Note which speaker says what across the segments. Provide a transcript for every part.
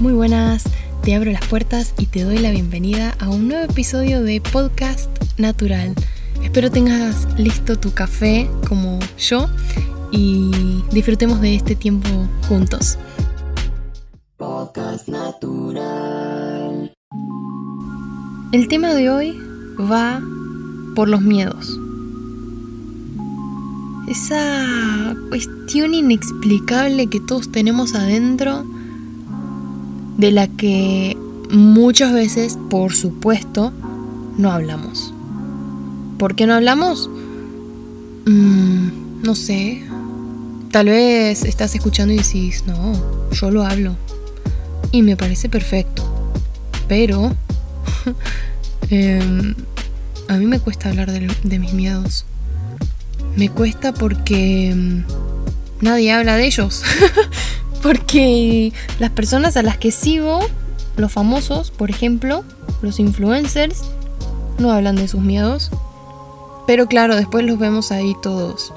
Speaker 1: Muy buenas, te abro las puertas y te doy la bienvenida a un nuevo episodio de Podcast Natural. Espero tengas listo tu café como yo y disfrutemos de este tiempo juntos. Podcast Natural. El tema de hoy va por los miedos. Esa cuestión inexplicable que todos tenemos adentro de la que muchas veces, por supuesto, no hablamos. ¿Por qué no hablamos? Mm, no sé. Tal vez estás escuchando y decís, no, yo lo hablo. Y me parece perfecto. Pero em, a mí me cuesta hablar de, mis miedos. Me cuesta porque em, nadie habla de ellos. Porque las personas a las que sigo, los famosos, por ejemplo, los influencers, no hablan de sus miedos. Pero claro, después los vemos ahí todos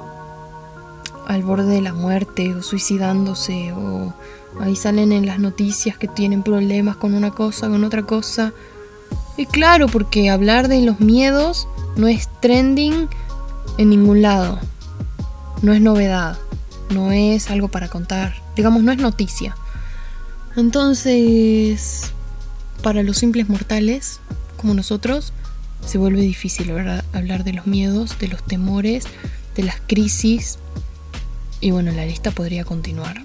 Speaker 1: al borde de la muerte o suicidándose o ahí salen en las noticias que tienen problemas con una cosa, con otra cosa. Y claro, porque hablar de los miedos no es trending en ningún lado. No es novedad, no es algo para contar digamos, no es noticia. Entonces, para los simples mortales, como nosotros, se vuelve difícil hablar de los miedos, de los temores, de las crisis. Y bueno, la lista podría continuar.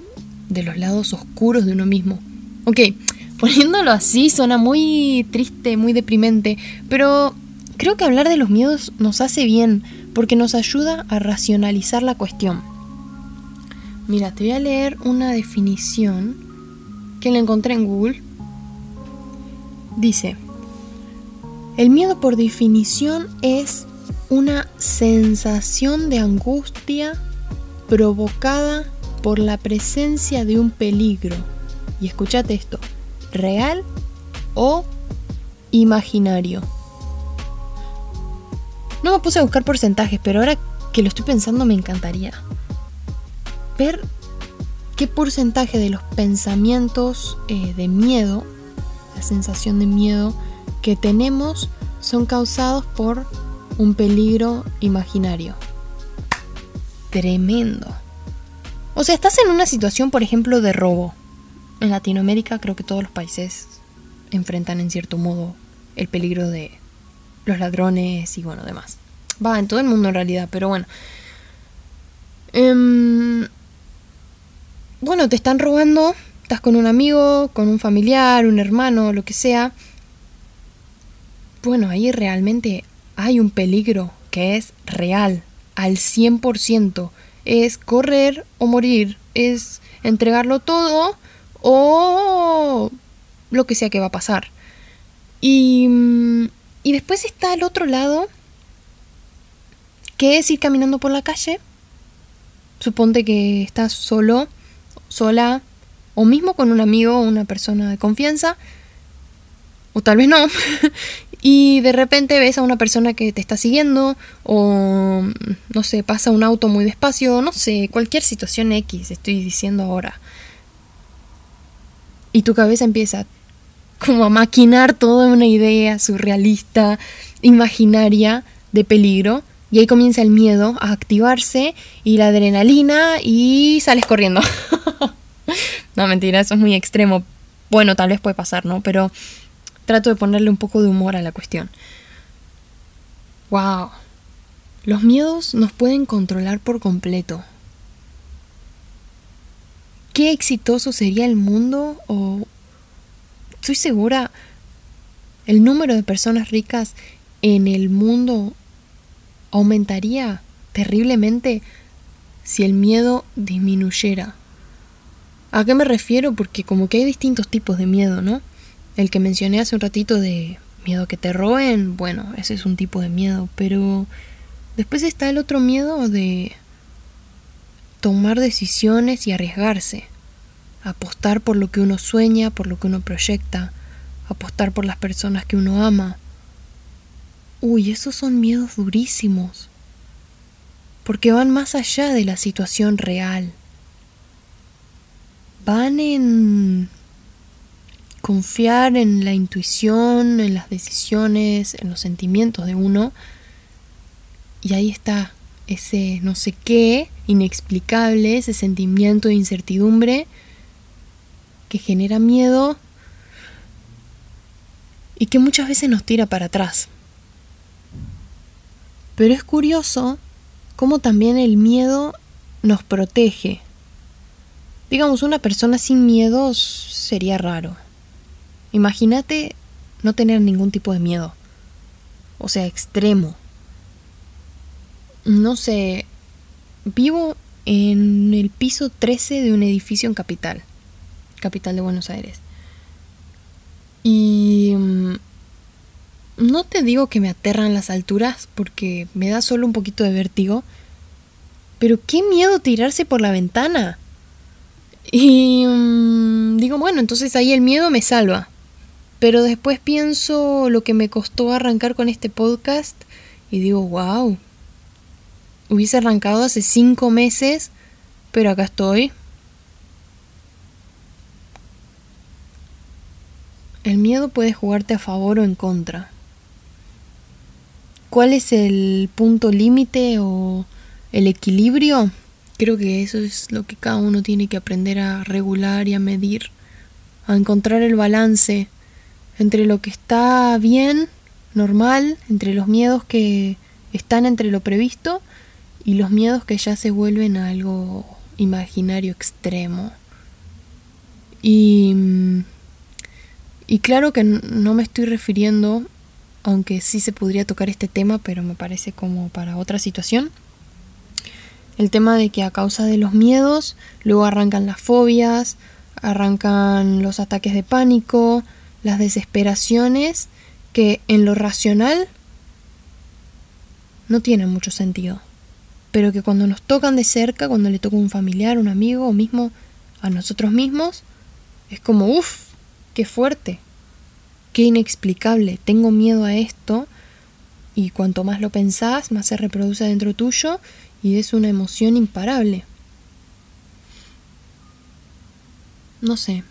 Speaker 1: De los lados oscuros de uno mismo. Ok, poniéndolo así suena muy triste, muy deprimente, pero creo que hablar de los miedos nos hace bien porque nos ayuda a racionalizar la cuestión. Mira, te voy a leer una definición que la encontré en Google. Dice, el miedo por definición es una sensación de angustia provocada por la presencia de un peligro. Y escúchate esto, real o imaginario. No me puse a buscar porcentajes, pero ahora que lo estoy pensando me encantaría ver qué porcentaje de los pensamientos eh, de miedo, la sensación de miedo que tenemos, son causados por un peligro imaginario. Tremendo. O sea, estás en una situación, por ejemplo, de robo. En Latinoamérica creo que todos los países enfrentan en cierto modo el peligro de los ladrones y bueno, demás. Va, en todo el mundo en realidad, pero bueno. Em, bueno, te están robando, estás con un amigo, con un familiar, un hermano, lo que sea. Bueno, ahí realmente hay un peligro que es real, al 100%. Es correr o morir, es entregarlo todo o lo que sea que va a pasar. Y, y después está el otro lado, que es ir caminando por la calle. Suponte que estás solo sola o mismo con un amigo o una persona de confianza, o tal vez no, y de repente ves a una persona que te está siguiendo, o no sé, pasa un auto muy despacio, no sé, cualquier situación X, estoy diciendo ahora. Y tu cabeza empieza como a maquinar toda una idea surrealista, imaginaria, de peligro, y ahí comienza el miedo a activarse y la adrenalina y sales corriendo. no, mentira, eso es muy extremo. Bueno, tal vez puede pasar, ¿no? Pero trato de ponerle un poco de humor a la cuestión. ¡Wow! Los miedos nos pueden controlar por completo. ¿Qué exitoso sería el mundo? O estoy segura, el número de personas ricas en el mundo aumentaría terriblemente si el miedo disminuyera. ¿A qué me refiero? Porque como que hay distintos tipos de miedo, ¿no? El que mencioné hace un ratito de miedo a que te roben, bueno, ese es un tipo de miedo, pero después está el otro miedo de tomar decisiones y arriesgarse, apostar por lo que uno sueña, por lo que uno proyecta, apostar por las personas que uno ama, Uy, esos son miedos durísimos, porque van más allá de la situación real. Van en confiar en la intuición, en las decisiones, en los sentimientos de uno. Y ahí está ese no sé qué inexplicable, ese sentimiento de incertidumbre que genera miedo y que muchas veces nos tira para atrás. Pero es curioso cómo también el miedo nos protege. Digamos, una persona sin miedo sería raro. Imagínate no tener ningún tipo de miedo. O sea, extremo. No sé, vivo en el piso 13 de un edificio en Capital, capital de Buenos Aires. Y mm, no te digo que me aterran las alturas porque me da solo un poquito de vértigo, pero qué miedo tirarse por la ventana. Y mm, digo, bueno, entonces ahí el miedo me salva. Pero después pienso lo que me costó arrancar con este podcast y digo, wow, hubiese arrancado hace cinco meses, pero acá estoy. El miedo puede jugarte a favor o en contra. ¿Cuál es el punto límite o el equilibrio? Creo que eso es lo que cada uno tiene que aprender a regular y a medir, a encontrar el balance entre lo que está bien, normal, entre los miedos que están entre lo previsto y los miedos que ya se vuelven algo imaginario extremo. Y, y claro que no me estoy refiriendo, aunque sí se podría tocar este tema, pero me parece como para otra situación. El tema de que a causa de los miedos, luego arrancan las fobias, arrancan los ataques de pánico, las desesperaciones, que en lo racional no tienen mucho sentido pero que cuando nos tocan de cerca, cuando le toca un familiar, un amigo o mismo a nosotros mismos, es como, uff, qué fuerte, qué inexplicable, tengo miedo a esto y cuanto más lo pensás, más se reproduce dentro tuyo y es una emoción imparable. No sé.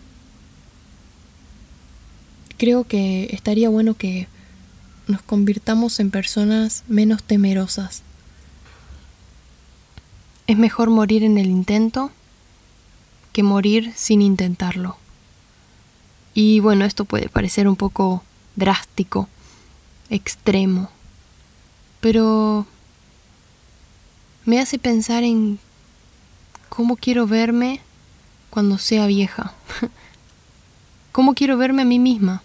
Speaker 1: Creo que estaría bueno que nos convirtamos en personas menos temerosas es mejor morir en el intento que morir sin intentarlo. Y bueno, esto puede parecer un poco drástico, extremo, pero me hace pensar en cómo quiero verme cuando sea vieja. ¿Cómo quiero verme a mí misma?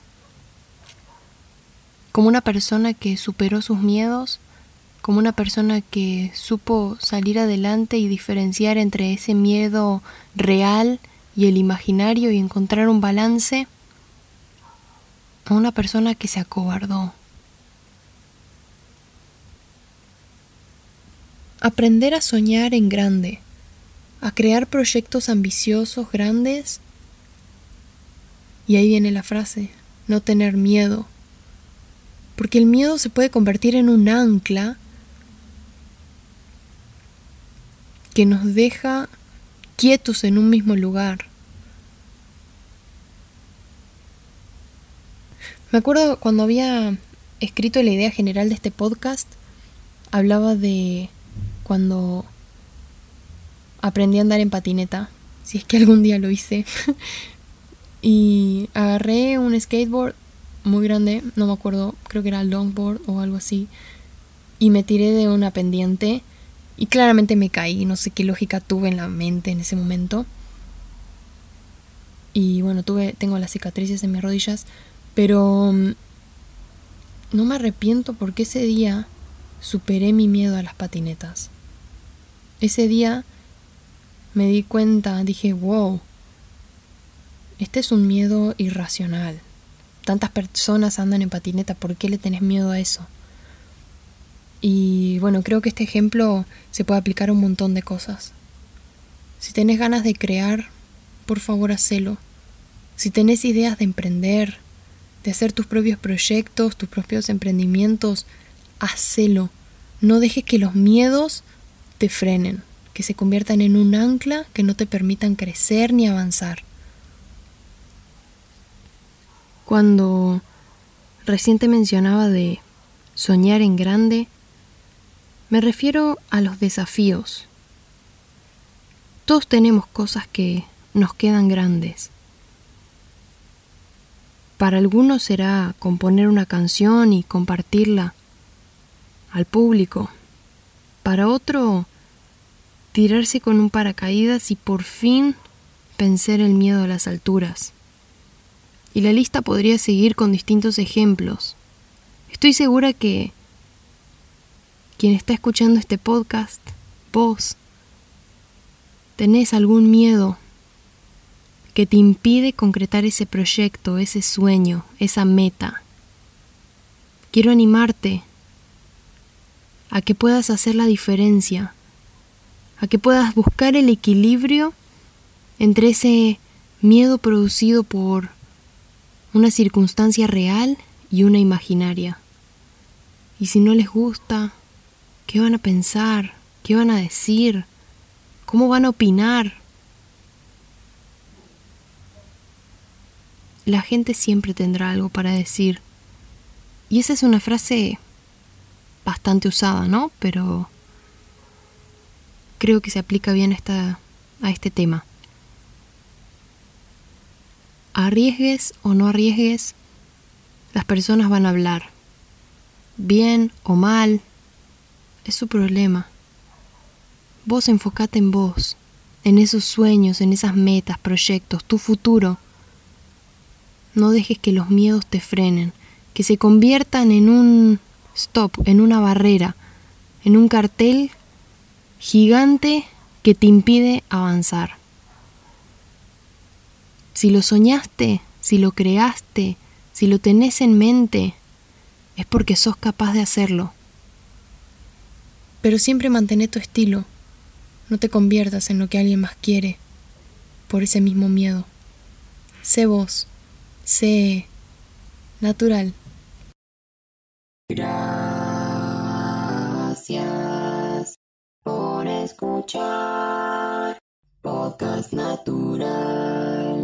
Speaker 1: Como una persona que superó sus miedos como una persona que supo salir adelante y diferenciar entre ese miedo real y el imaginario y encontrar un balance, a una persona que se acobardó. Aprender a soñar en grande, a crear proyectos ambiciosos, grandes. Y ahí viene la frase, no tener miedo. Porque el miedo se puede convertir en un ancla que nos deja quietos en un mismo lugar. Me acuerdo cuando había escrito la idea general de este podcast, hablaba de cuando aprendí a andar en patineta, si es que algún día lo hice, y agarré un skateboard muy grande, no me acuerdo, creo que era longboard o algo así, y me tiré de una pendiente y claramente me caí, no sé qué lógica tuve en la mente en ese momento. Y bueno, tuve, tengo las cicatrices en mis rodillas, pero mm, no me arrepiento porque ese día superé mi miedo a las patinetas. Ese día me di cuenta, dije, wow, este es un miedo irracional. Tantas personas andan en patineta, ¿por qué le tenés miedo a eso? Y bueno, creo que este ejemplo se puede aplicar a un montón de cosas. Si tenés ganas de crear, por favor hacelo. Si tenés ideas de emprender, de hacer tus propios proyectos, tus propios emprendimientos, hacelo. No dejes que los miedos te frenen, que se conviertan en un ancla que no te permitan crecer ni avanzar. Cuando reciente mencionaba de soñar en grande, me refiero a los desafíos. Todos tenemos cosas que nos quedan grandes. Para algunos será componer una canción y compartirla al público. Para otro, tirarse con un paracaídas y por fin vencer el miedo a las alturas. Y la lista podría seguir con distintos ejemplos. Estoy segura que quien está escuchando este podcast, vos, tenés algún miedo que te impide concretar ese proyecto, ese sueño, esa meta. Quiero animarte a que puedas hacer la diferencia, a que puedas buscar el equilibrio entre ese miedo producido por una circunstancia real y una imaginaria. Y si no les gusta, ¿qué van a pensar? ¿Qué van a decir? ¿Cómo van a opinar? La gente siempre tendrá algo para decir. Y esa es una frase bastante usada, ¿no? Pero creo que se aplica bien esta, a este tema. Arriesgues o no arriesgues, las personas van a hablar. Bien o mal, es su problema. Vos enfocate en vos, en esos sueños, en esas metas, proyectos, tu futuro. No dejes que los miedos te frenen, que se conviertan en un stop, en una barrera, en un cartel gigante que te impide avanzar. Si lo soñaste, si lo creaste, si lo tenés en mente, es porque sos capaz de hacerlo. Pero siempre mantén tu estilo. No te conviertas en lo que alguien más quiere por ese mismo miedo. Sé vos. Sé natural.
Speaker 2: Gracias por escuchar Podcast Natural.